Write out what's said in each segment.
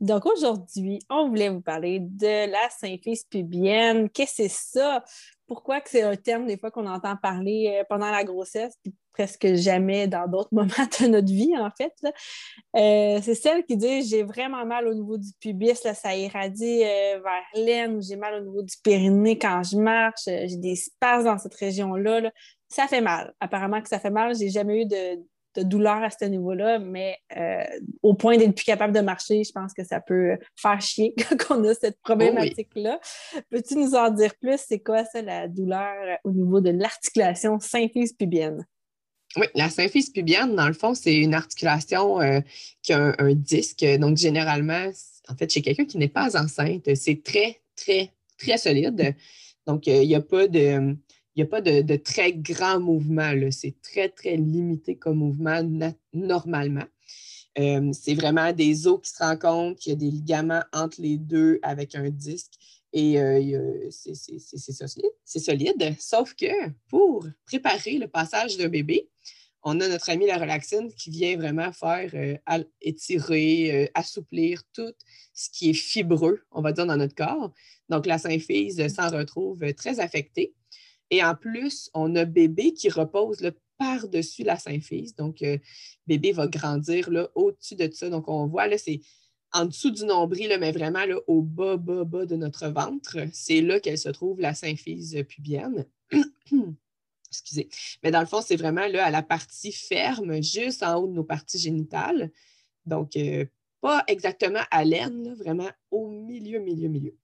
Donc aujourd'hui, on voulait vous parler de la symphyse pubienne. Qu'est-ce que c'est ça? Pourquoi que c'est un terme des fois qu'on entend parler euh, pendant la grossesse, puis presque jamais dans d'autres moments de notre vie, en fait. Euh, c'est celle qui dit j'ai vraiment mal au niveau du pubis, là, ça irradie euh, vers l'aine, j'ai mal au niveau du périnée quand je marche, j'ai des spasmes dans cette région-là. Là. Ça fait mal. Apparemment que ça fait mal. J'ai jamais eu de, de douleur à ce niveau-là, mais euh, au point d'être plus capable de marcher, je pense que ça peut faire chier quand on a cette problématique-là. Peux-tu nous en dire plus? C'est quoi ça, la douleur au niveau de l'articulation symphyse pubienne? Oui, la symphyse pubienne, dans le fond, c'est une articulation euh, qui a un, disque. Donc, généralement, en fait, chez quelqu'un qui n'est pas enceinte, c'est très, très, très solide. Donc, euh, il n'y a pas de n'y a pas de, très grand mouvement. C'est très, très limité comme mouvement normalement. Euh, c'est vraiment des os qui se rencontrent, il y a des ligaments entre les deux avec un disque et euh, c'est solide. Sauf que pour préparer le passage d'un bébé, on a notre ami la relaxine qui vient vraiment faire euh, étirer, assouplir tout ce qui est fibreux, on va dire, dans notre corps. Donc, la symphyse s'en retrouve très affectée. Et en plus, on a bébé qui repose par-dessus la symphyse. Donc, euh, bébé va grandir au-dessus de ça. Donc, on voit, là, c'est en dessous du nombril, mais vraiment là, au bas, bas, bas de notre ventre. C'est là qu'elle se trouve, la symphyse pubienne. Excusez. Mais dans le fond, c'est vraiment là, à la partie ferme, juste en haut de nos parties génitales. Donc, euh, pas exactement à l'aine, vraiment au milieu, milieu, milieu.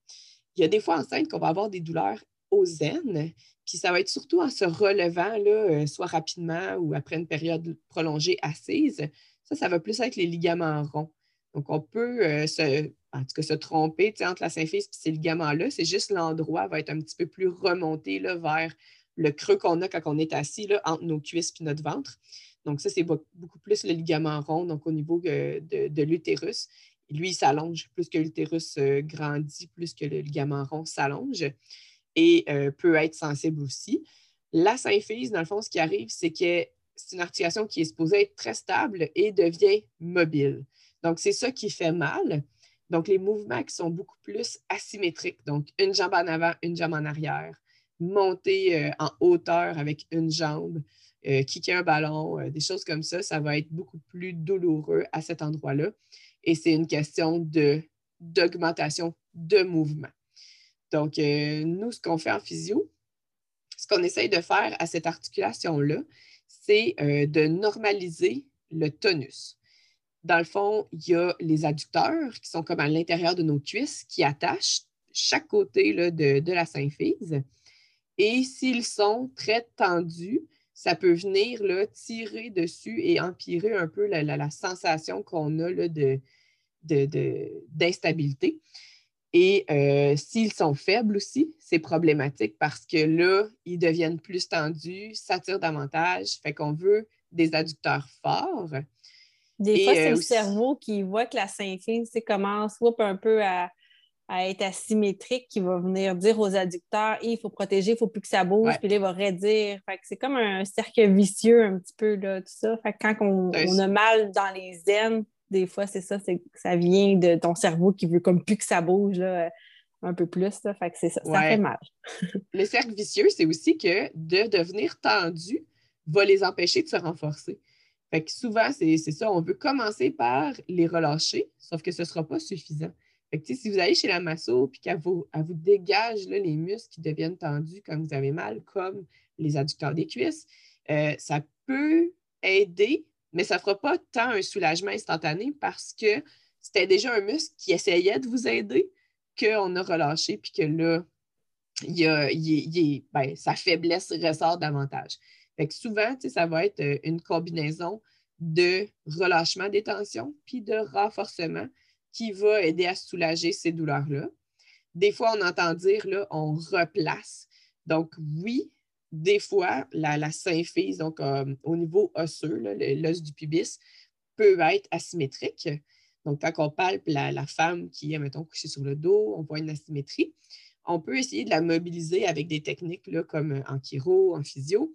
Il y a des fois enceintes qu'on va avoir des douleurs aux aines, puis ça va être surtout en se relevant, là, euh, soit rapidement ou après une période prolongée assise. Ça, ça va plus être les ligaments ronds. Donc, on peut euh, se, en tout cas, se tromper entre la symphyse et ces ligaments-là. C'est juste l'endroit va être un petit peu plus remonté là, vers le creux qu'on a quand on est assis là, entre nos cuisses et notre ventre. Donc, ça, c'est beaucoup plus le ligament rond, donc au niveau euh, de l'utérus. Lui, il s'allonge plus que l'utérus grandit, plus que le ligament rond s'allonge et euh, peut être sensible aussi. La symphyse, dans le fond, ce qui arrive, c'est que c'est une articulation qui est supposée être très stable et devient mobile. Donc, c'est ça qui fait mal. Donc, les mouvements qui sont beaucoup plus asymétriques, donc une jambe en avant, une jambe en arrière, monter euh, en hauteur avec une jambe, euh, kicker un ballon, des choses comme ça, ça va être beaucoup plus douloureux à cet endroit-là. Et c'est une question d'augmentation de mouvement. Donc, euh, nous, ce qu'on fait en physio, ce qu'on essaye de faire à cette articulation-là, c'est euh, de normaliser le tonus. Dans le fond, il y a les adducteurs qui sont comme à l'intérieur de nos cuisses qui attachent chaque côté de, la symphyse. Et s'ils sont très tendus, ça peut venir là, tirer dessus et empirer un peu la, sensation qu'on a d'instabilité. Et euh, s'ils sont faibles aussi, c'est problématique parce que là, ils deviennent plus tendus, s'attirent davantage. Fait qu'on veut des adducteurs forts. Des fois, c'est euh, le cerveau qui voit que la symphyse commence un peu à, être asymétrique, qui va venir dire aux adducteurs il faut protéger, il ne faut plus que ça bouge, puis là, il va redire. Fait que c'est comme un cercle vicieux un petit peu, là, tout ça. Fait que quand on, on a mal dans les aines, des fois, c'est ça, c'est ça vient de ton cerveau qui veut comme plus que ça bouge là, un peu plus. Là, fait que c'est ça, ça fait mal. le cercle vicieux, c'est aussi que de devenir tendu va les empêcher de se renforcer. Fait que souvent, c'est ça, on veut commencer par les relâcher, sauf que ce ne sera pas suffisant. Fait que, si vous allez chez la masso et qu'elle vous, vous dégage là, les muscles qui deviennent tendus quand vous avez mal, comme les adducteurs des cuisses, euh, ça peut aider mais ça ne fera pas tant un soulagement instantané parce que c'était déjà un muscle qui essayait de vous aider qu'on a relâché, puis que là, ben, sa faiblesse ressort davantage. Fait souvent, ça va être euh, une combinaison de relâchement des tensions puis de renforcement qui va aider à soulager ces douleurs-là. des fois, on entend dire, là, on replace. Donc, oui, des fois, la, symphyse, donc euh, au niveau osseux, l'os du pubis, peut être asymétrique. Donc, quand on palpe la, femme qui est, mettons, couchée sur le dos, on voit une asymétrie. On peut essayer de la mobiliser avec des techniques comme en chiro, en physio,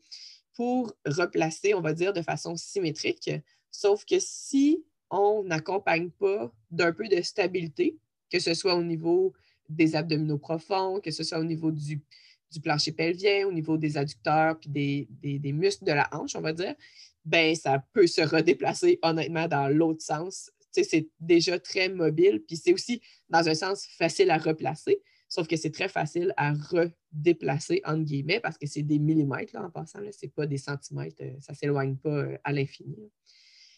pour replacer, on va dire, de façon symétrique. Sauf que si on n'accompagne pas d'un peu de stabilité, que ce soit au niveau des abdominaux profonds, que ce soit au niveau du, plancher pelvien, au niveau des adducteurs puis des, muscles de la hanche, on va dire, ben ça peut se redéplacer honnêtement dans l'autre sens. c'est déjà très mobile, puis c'est aussi, dans un sens, facile à replacer, sauf que c'est très facile à redéplacer, entre guillemets, parce que c'est des millimètres là, en passant, ce n'est pas des centimètres, euh, ça ne s'éloigne pas euh, à l'infini.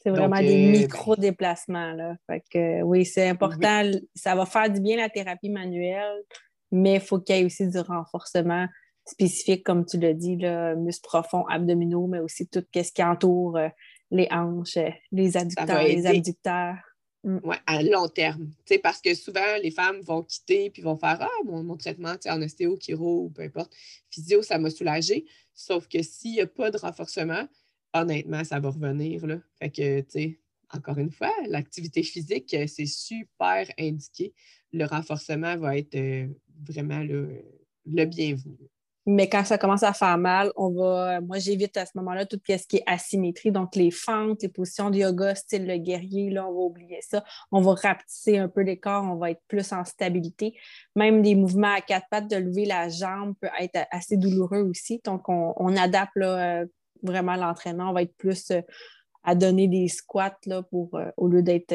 C'est vraiment des euh, micro-déplacements. Fait que, oui, c'est important. Ça va faire du bien la thérapie manuelle, mais il faut qu'il y ait aussi du renforcement spécifique, comme tu l'as dit, là, muscles profonds, abdominaux, mais aussi tout ce qui entoure euh, les hanches, euh, les adducteurs, les abducteurs. Mm. Oui, à long terme. Parce que souvent, les femmes vont quitter puis vont faire Ah, mon, mon traitement en ostéo, chiro ou peu importe, physio, ça m'a soulagé. Sauf que s'il n'y a pas de renforcement, honnêtement, ça va revenir. Là. Fait que, tu sais, encore une fois, l'activité physique, euh, c'est super indiqué. Le renforcement va être vraiment le, bienvenu. Mais quand ça commence à faire mal, on va. Moi, j'évite à ce moment-là tout ce qui est asymétrie, donc les fentes, les positions de yoga, style le guerrier, là, on va oublier ça. On va rapetisser un peu les corps, on va être plus en stabilité. Même des mouvements à quatre pattes, de lever la jambe peut être assez douloureux aussi. Donc, on, adapte là, euh, vraiment l'entraînement, on va être plus euh, à donner des squats là, pour, euh, au lieu d'être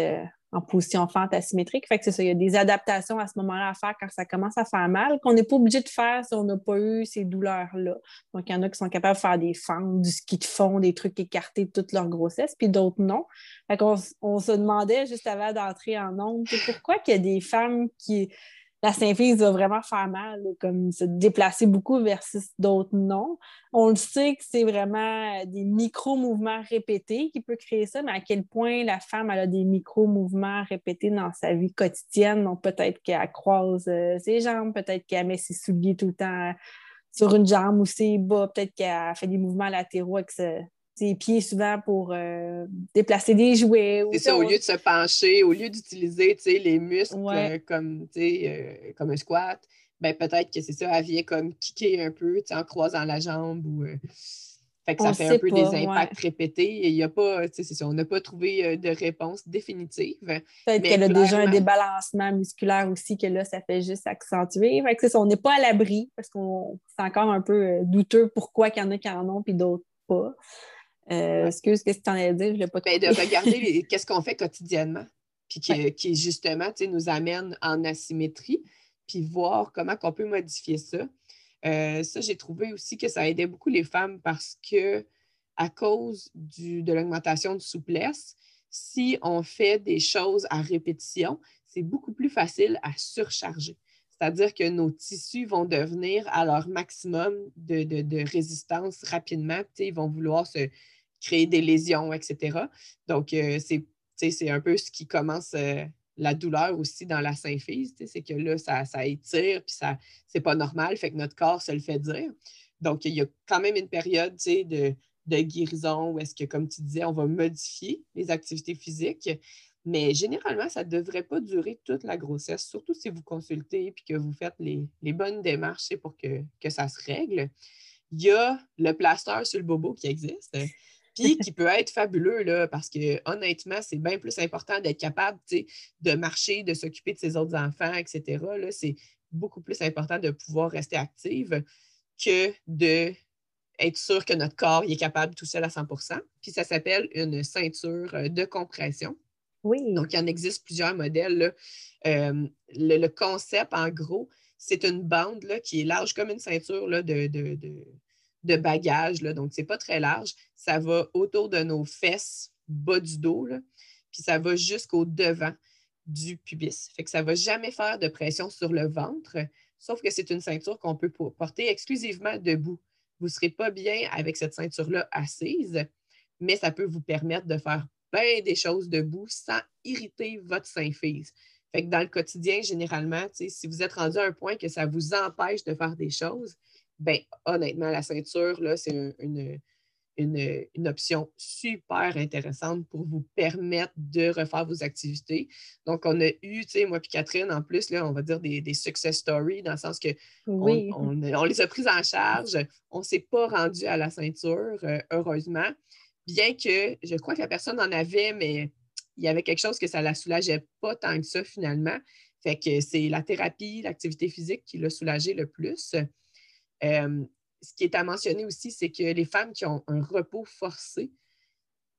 en position fente asymétrique. Fait que c'est ça, il y a des adaptations à ce moment-là à faire quand ça commence à faire mal, qu'on n'est pas obligé de faire si on n'a pas eu ces douleurs-là. Donc, il y en a qui sont capables de faire des fentes, du ski de fond, des trucs écartés de toute leur grossesse, puis d'autres non. Fait qu'on on se demandait juste avant d'entrer en nombre, pourquoi qu'il y a des femmes qui la symphyse va vraiment faire mal, comme se déplacer beaucoup versus d'autres non. On le sait que c'est vraiment des micro-mouvements répétés qui peuvent créer ça, mais à quel point la femme a des micro-mouvements répétés dans sa vie quotidienne. Donc, peut-être qu'elle croise euh, ses jambes, peut-être qu'elle met ses souliers tout le temps sur une jambe ou ses bas, peut-être qu'elle fait des mouvements latéraux avec ses pieds souvent pour euh, déplacer des jouets. C'est ça, au lieu de se pencher, au lieu d'utiliser les muscles euh, comme, euh, comme un squat, ben, peut-être que c'est ça, elle vient comme kicker un peu en croisant la jambe ou. Fait que ça fait un peu des impacts répétés et il y a pas, c'est ça, on n'a pas trouvé de réponse définitive. Peut-être qu'elle a déjà un débalancement musculaire aussi, que là, ça fait juste accentuer. Fait que ça, on n'est pas à l'abri parce qu'on c'est encore un peu douteux pourquoi il y en a qui en ont puis d'autres pas. Euh, excuse, qu'est-ce que tu en as dit? Je pas ben, de regarder qu'est-ce qu'on fait quotidiennement, puis qui, justement nous amène en asymétrie, puis voir comment on peut modifier ça. Euh, ça, j'ai trouvé aussi que ça aidait beaucoup les femmes parce que à cause du, de l'augmentation de souplesse, si on fait des choses à répétition, c'est beaucoup plus facile à surcharger. C'est-à-dire que nos tissus vont devenir à leur maximum de, de résistance rapidement. Ils vont vouloir se, créer des lésions, etc. Donc, euh, c'est un peu ce qui commence euh, la douleur aussi dans la symphyse, c'est que là, ça, ça étire, puis ça, c'est pas normal, fait que notre corps se le fait dire. Donc, il y a quand même une période de, de guérison où est-ce que, comme tu disais, on va modifier les activités physiques. Mais généralement, ça ne devrait pas durer toute la grossesse, surtout si vous consultez et que vous faites les, bonnes démarches pour que, que, ça se règle. Il y a le plaster sur le bobo qui existe puis qui peut être fabuleux, là, parce que honnêtement, c'est bien plus important d'être capable de marcher, de s'occuper de ses autres enfants, etc. C'est beaucoup plus important de pouvoir rester active que de être sûr que notre corps est capable tout seul à 100% Puis ça s'appelle une ceinture euh, de compression. Oui. Donc, il en existe plusieurs modèles. Euh, le, concept, en gros, c'est une bande là, qui est large comme une ceinture là, de, de bagages. Là, donc, ce n'est pas très large. Ça va autour de nos fesses, bas du dos, puis ça va jusqu'au devant du pubis. Fait que ça ne va jamais faire de pression sur le ventre, sauf que c'est une ceinture qu'on peut porter exclusivement debout. Vous ne serez pas bien avec cette ceinture-là assise, mais ça peut vous permettre de faire bien des choses debout sans irriter votre symphyse. Fait que dans le quotidien, généralement, si vous êtes rendu à un point que ça vous empêche de faire des choses, ben honnêtement, la ceinture, là, c'est une, une, option super intéressante pour vous permettre de refaire vos activités. Donc, on a eu, tu sais, moi et Catherine, en plus, là, on va dire des, success stories, dans le sens que on, les a prises en charge. On ne s'est pas rendu à la ceinture, euh, heureusement, bien que je crois que la personne en avait, mais il y avait quelque chose que ça ne la soulageait pas tant que ça, finalement. Fait que c'est la thérapie, l'activité physique qui l'a soulagé le plus. Euh, ce qui est à mentionner aussi, c'est que les femmes qui ont un repos forcé,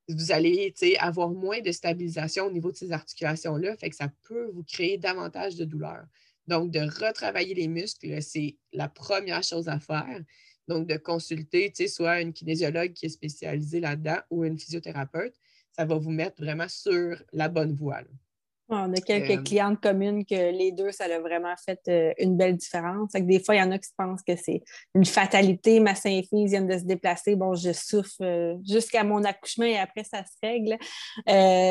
vous allez avoir moins de stabilisation au niveau de ces articulations-là, fait que ça peut vous créer davantage de douleur. Donc, de retravailler les muscles, c'est la première chose à faire. Donc, de consulter soit une kinésiologue qui est spécialisée là-dedans ou une physiothérapeute, ça va vous mettre vraiment sur la bonne voie. On a quelques euh, clientes communes que les deux, ça a vraiment fait euh, une belle différence. des fois, il y en a qui pensent que c'est une fatalité. Ma symphyse vient de se déplacer. Bon, je souffre euh, jusqu'à mon accouchement et après, ça se règle.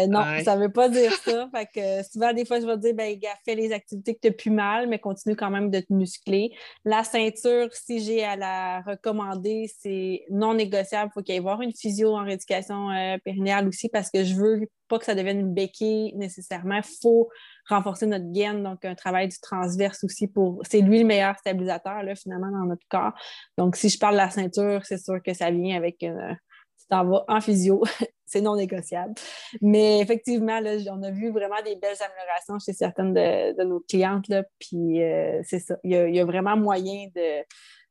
non, ça ne veut pas dire ça. fait que souvent, des fois, je vais dire, ben, gars, fais les activités que tu as plus mal, mais continue quand même de te muscler. La ceinture, si j'ai à la recommander, c'est non négociable. Il faut qu'il y ait une physio en rééducation périnéale aussi parce que je veux pas que ça devienne une béquille nécessairement. Il faut renforcer notre gaine, donc un travail du transverse aussi pour. C'est lui le meilleur stabilisateur, là, finalement, dans notre corps. Donc, si je parle de la ceinture, c'est sûr que ça vient avec une. Tu t'en vas en physio, c'est non négociable. Mais effectivement, là, on a vu vraiment des belles améliorations chez certaines de, nos clientes. Là, puis euh, c'est ça. Il y, a, vraiment moyen de,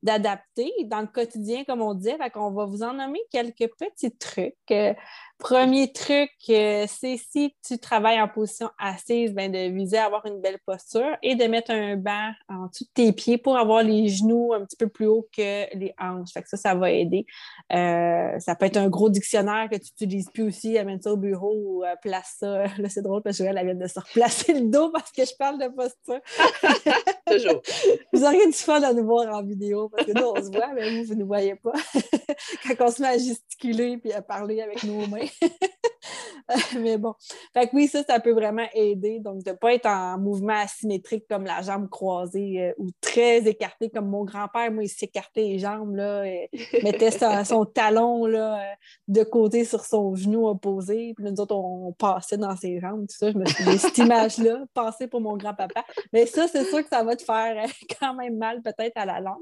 d'adapter dans le quotidien, comme on dit. On va vous en nommer quelques petits trucs. Euh, premier truc, euh, c'est si tu travailles en position assise, ben, de viser à avoir une belle posture et de mettre un banc en dessous de tes pieds pour avoir les genoux un petit peu plus haut que les hanches. ça, ça va aider. Euh, ça peut être un gros dictionnaire que tu n'utilises plus aussi, amène ça au bureau ou place ça. Là, c'est drôle parce que elle vient de se replacer le dos parce que je parle de posture. Toujours. Vous auriez du fun à nous voir en vidéo parce que nous, on se voit, mais vous, vous ne voyez pas. Quand on se met à gesticuler et à parler avec nos mains. mais bon. Fait que oui, ça, ça peut vraiment aider. Donc, de ne pas être en mouvement asymétrique comme la jambe croisée euh, ou très écartée comme mon grand-père. Moi, il s'écartait les jambes, là, et mettait son, talon là, euh, de côté sur son genou opposé. Puis nous autres, on, passait dans ses jambes. Tout ça, je me suis dit, cette image-là, passer pour mon grand-papa. Mais ça, c'est sûr que ça va te faire euh, quand même mal, peut-être à la langue.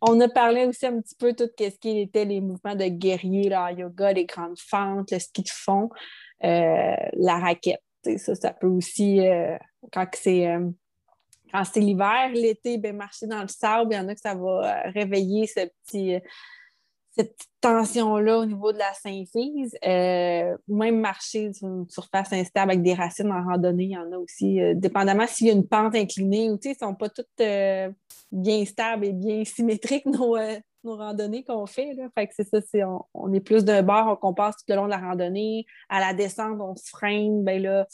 On a parlé aussi un petit peu tout ce qui était les mouvements de guerrier là, en yoga, les grandes fentes, le ski de fond, la raquette. Ça, ça peut aussi, euh, quand c'est quand c'est l'hiver, l'été, ben, marcher dans le sable, il y en a que ça va réveiller ce petit, cette tension-là au niveau de la symphyse, euh, même marcher sur une surface instable avec des racines en randonnée, il y en a aussi, euh, dépendamment s'il y a une pente inclinée ou, tu sais, ne sont pas toutes euh, bien stables et bien symétriques, nos, randonnées qu'on fait. Là. Fait que c'est ça, on, est plus d'un bord, on passe tout le long de la randonnée. À la descente, on se freine, ben là,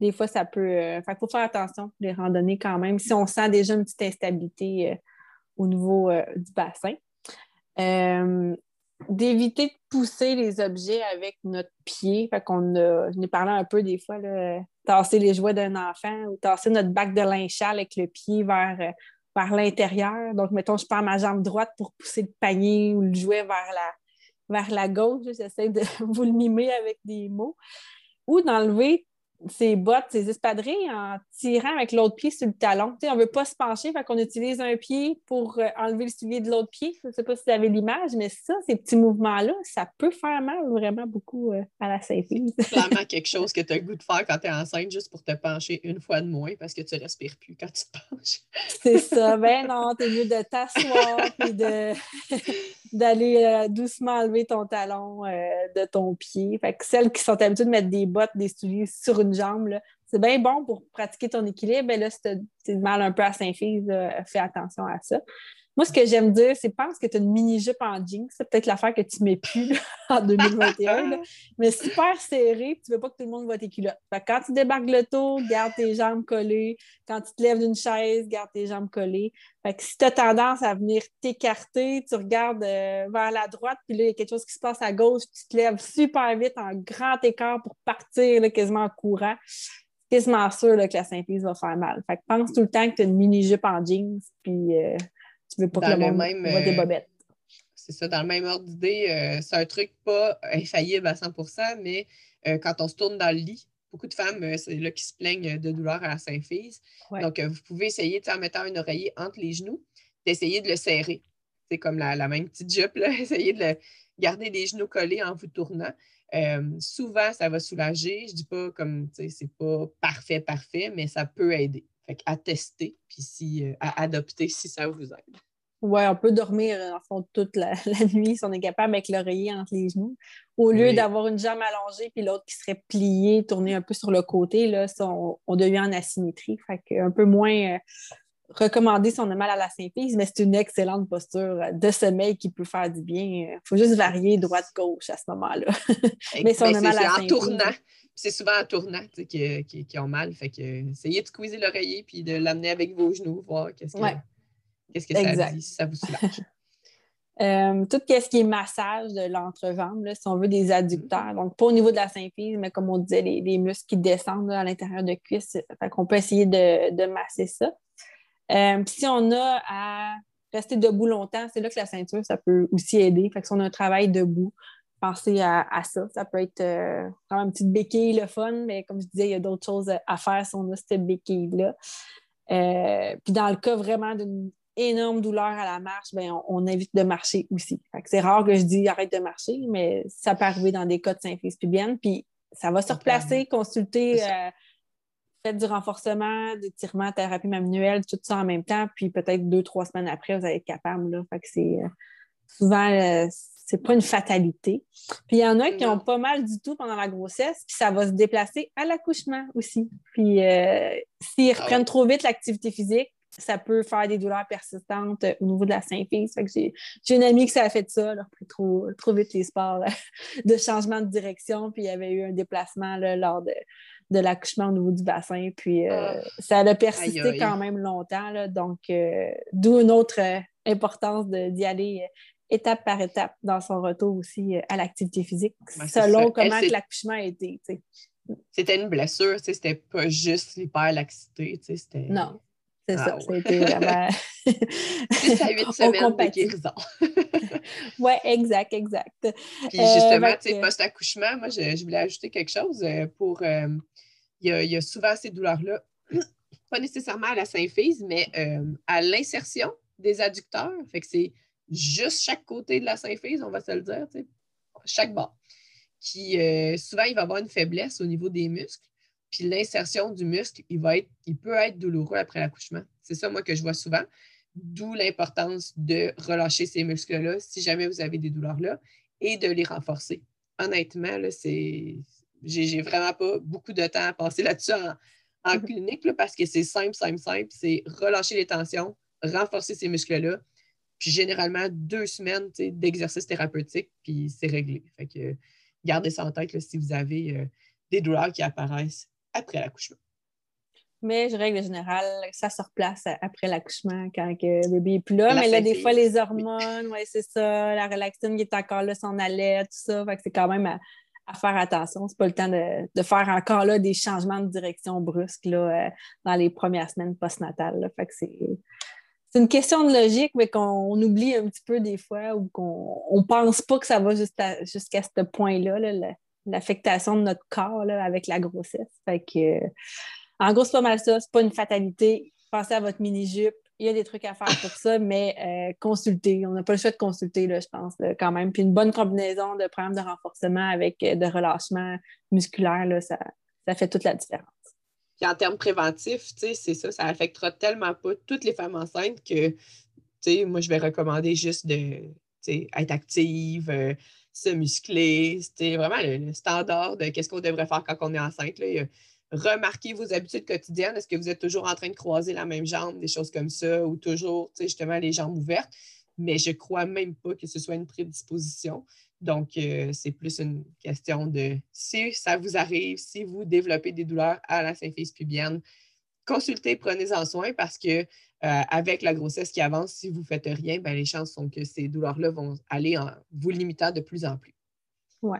des fois, ça peut... qu'il faut faire attention, les randonnées quand même, si on sent déjà une petite instabilité au niveau du bassin d'éviter de pousser les objets avec notre pied. Fait qu'on a, je parlé un peu des fois, là, tasser les jouets d'un enfant ou tasser notre bac de linge avec le pied vers, euh, vers l'intérieur. Donc, mettons, je prends ma jambe droite pour pousser le panier ou le jouet vers la, vers la gauche. J'essaie de vous le mimer avec des mots. Ou d'enlever ses bottes, ses espadrilles en tirant avec l'autre pied sur le talon. on ne veut pas se pencher, fait qu'on utilise un pied pour euh, enlever le soulier de l'autre pied. Je ne sais pas si vous avez l'image, mais ça, ces petits mouvements-là, ça peut faire mal vraiment beaucoup euh, à la symphyse. C'est clairement quelque chose que tu as le goût de faire quand tu es enceinte, juste pour te pencher une fois de moins parce que tu ne respires plus quand tu te penches. C'est ça. Ben non, es mieux de t'asseoir et de d'aller euh, doucement enlever ton talon de ton pied. Fait que celles qui sont habituées de mettre des bottes, des souliers sur une jambe, c'est bien bon pour pratiquer ton équilibre. Mais là, si tu mal un peu à Saint-Fils, fais attention à ça. Moi, ce que j'aime dire, c'est pense que tu as une mini-jupe en jeans. C'est peut-être l'affaire que tu ne mets plus en 2021. mais super serré, tu ne veux pas que tout le monde voit tes culottes. quand tu débarques le tour, garde tes jambes collées. Quand tu te lèves d'une chaise, garde tes jambes collées. Fait que si tu as tendance à venir t'écarter, tu regardes euh, vers la droite, puis là, il y a quelque chose qui se passe à gauche, tu te lèves super vite en grand écart pour partir quasiment en courant quasiment sûr que la synthése va faire mal. Fait que pense tout le temps que tu as une mini-jupe en jeans, puis euh, tu veux pas que le, monde même, voit des bobettes. C'est ça, dans le même ordre d'idée, c'est un truc pas infaillible à 100% mais quand on se tourne dans le lit, beaucoup de femmes, c'est là qui se plaignent de douleur à la symphyse. Donc, vous pouvez essayer, en mettant un oreiller entre les genoux, d'essayer de le serrer. C'est comme la, la, même petite jupe, là. Essayez de garder les genoux collés en vous tournant. Euh, souvent, ça va soulager. Je ne dis pas comme, c'est pas parfait, parfait, mais ça peut aider. À tester, puis si, euh, à adopter si ça vous aide. Oui, on peut dormir euh, en fond toute la, nuit si on est capable avec l'oreiller entre les genoux. Au lieu d'avoir une jambe allongée puis l'autre qui serait pliée, tournée un peu sur le côté, là, on, devient en asymétrie. Fait un peu moins recommander si on a mal à la symphyse, mais c'est une excellente posture de sommeil qui peut faire du bien. Il faut juste varier droite-gauche à ce moment-là. mais si on a mal à la en tournant. C'est souvent en tournant qui, qui, qui, ont mal. Fait que essayez de squeezer l'oreiller puis de l'amener avec vos genoux, voir qu'est-ce que, qu'est-ce que ça dit, si ça vous soulage. Euh, tout ce qui est massage de l'entreventre, si on veut des adducteurs. Donc, pas au niveau de la symphyse, mais comme on disait, les, muscles qui descendent à l'intérieur de cuisse. Fait qu'on peut essayer de, de masser ça. Euh, si on a à rester debout longtemps, c'est là que la ceinture, ça peut aussi aider. Fait que si on a un travail debout, pensez à, ça. Ça peut être euh, une petite béquille, le fun, mais comme je disais, il y a d'autres choses à faire si on a cette béquille-là. Euh, puis dans le cas vraiment d'une énorme douleur à la marche, bien, on, évite de marcher aussi. C'est rare que je dis arrête de marcher, mais ça peut arriver dans des cas de symphyse pubienne. Puis ça va se replacer, consulter faites du renforcement, des tirements, thérapie manuelle, tout ça en même temps, puis peut-être deux, trois semaines après, vous allez être capable. Là. Fait que c'est euh, souvent, euh, c'est pas une fatalité. Puis il y en a qui ont pas mal du tout pendant la grossesse, puis ça va se déplacer à l'accouchement aussi. Puis euh, s'ils ah reprennent trop vite l'activité physique, ça peut faire des douleurs persistantes au niveau de la symphyse. J'ai une amie qui s'est fait ça, elle a repris trop, trop vite les sports de changement de direction, puis il y avait eu un déplacement là, lors de, de l'accouchement au niveau du bassin. Puis euh, ah. ça a persisté quand même longtemps. donc, euh, d'où une autre euh, importance d'y aller étape par étape dans son retour aussi à l'activité physique, selon comment l'accouchement a été. C'était une blessure, c'était pas juste l'hyperlaxité. Non. C'est ah ça, c'était vraiment. 6 à 8 semaines de guérison. oui, exact, exact. Puis justement, sais, post-accouchement, moi, je, voulais ajouter quelque chose pour il y, a, souvent ces douleurs-là, pas nécessairement à la symphyse, mais euh, à l'insertion des adducteurs. Fait que c'est juste chaque côté de la symphyse, on va se le dire, chaque bord. Qui, euh, souvent, il va avoir une faiblesse au niveau des muscles. Puis l'insertion du muscle, il, va être, il peut être douloureux après l'accouchement. C'est ça, moi, que je vois souvent. D'où l'importance de relâcher ces muscles-là si jamais vous avez des douleurs-là et de les renforcer. Honnêtement, c'est j'ai vraiment pas beaucoup de temps à passer là-dessus en, mm-hmm. clinique parce que c'est simple, simple, simple. C'est relâcher les tensions, renforcer ces muscles-là. Puis généralement, deux semaines d'exercice thérapeutique, puis c'est réglé. Fait que gardez ça en tête si vous avez euh, des douleurs qui apparaissent après l'accouchement. Mais je règle générale, ça se replace après l'accouchement quand le bébé n'est plus là. mais là, des fois, les hormones, ouais, c'est ça, la relaxine qui est encore là, son allait, tout ça. Fait que c'est quand même à, à faire attention. C'est pas le temps de, faire encore là des changements de direction brusques là, euh, dans les premières semaines postnatales. Fait que c'est, une question de logique, mais qu'on oublie un petit peu des fois ou qu'on ne pense pas que ça va jusqu'à, ce point-là, l'affectation de notre corps avec la grossesse. Fait que, en gros, c'est pas mal ça. C'est pas une fatalité. Pensez à votre mini-jupe il y a des trucs à faire pour ça, mais euh, consulter. On n'a pas le choix de consulter, je pense, quand même. Puis une bonne combinaison de programmes de renforcement avec euh, de relâchement musculaire, ça fait toute la différence. Puis en termes préventifs, c'est ça, ça affectera tellement pas toutes les femmes enceintes que moi, je vais recommander juste de être active, euh, se muscler. C'est vraiment le, standard de qu'est-ce qu'on devrait faire quand on est enceinte. Là remarquez vos habitudes quotidiennes. Est-ce que vous êtes toujours en train de croiser la même jambe, des choses comme ça, ou toujours, justement, les jambes ouvertes? Mais je ne crois même pas que ce soit une prédisposition. Donc, euh, c'est plus une question de si ça vous arrive, si vous développez des douleurs à la symphyse pubienne, consultez, prenez-en soin parce que euh, avec la grossesse qui avance, si vous ne faites rien, ben, les chances sont que ces douleurs-là vont aller en vous limitant de plus en plus. Oui,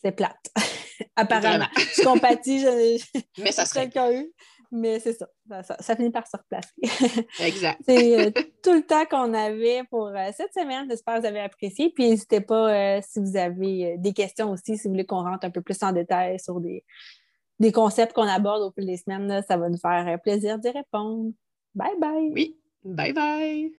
c'est plate. apparemment. Je compatis, je, Mais ça serait. quelqu'un eu. Mais c'est ça. Ça, ça- ça finit par se replacer. Exact. C'est euh, tout le temps qu'on avait pour euh, cette semaine. J'espère que vous avez apprécié. Puis n'hésitez pas euh, si vous avez euh, des questions aussi, si vous voulez qu'on rentre un peu plus en détail sur des, des concepts qu'on aborde au fil des semaines. là, ça va nous faire euh, plaisir d'y répondre. Bye bye! Oui. Bye bye.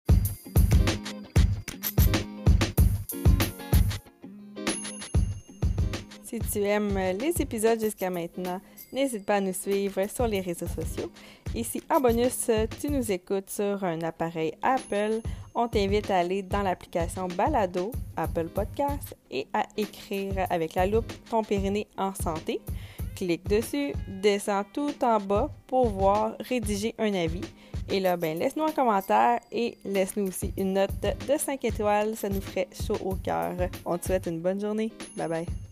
Si tu aimes les épisodes jusqu'à maintenant, n'hésite pas à nous suivre sur les réseaux sociaux. Et si en bonus, tu nous écoutes sur un appareil Apple, on t'invite à aller dans l'application Balado, Apple Podcast, et à écrire avec la loupe ton périnée en santé. Clique dessus, descends tout en bas pour voir rédiger un avis. Et là, ben, laisse-nous un commentaire et laisse-nous aussi une note de 5 étoiles. Ça nous ferait chaud au cœur. On te souhaite une bonne journée. Bye bye.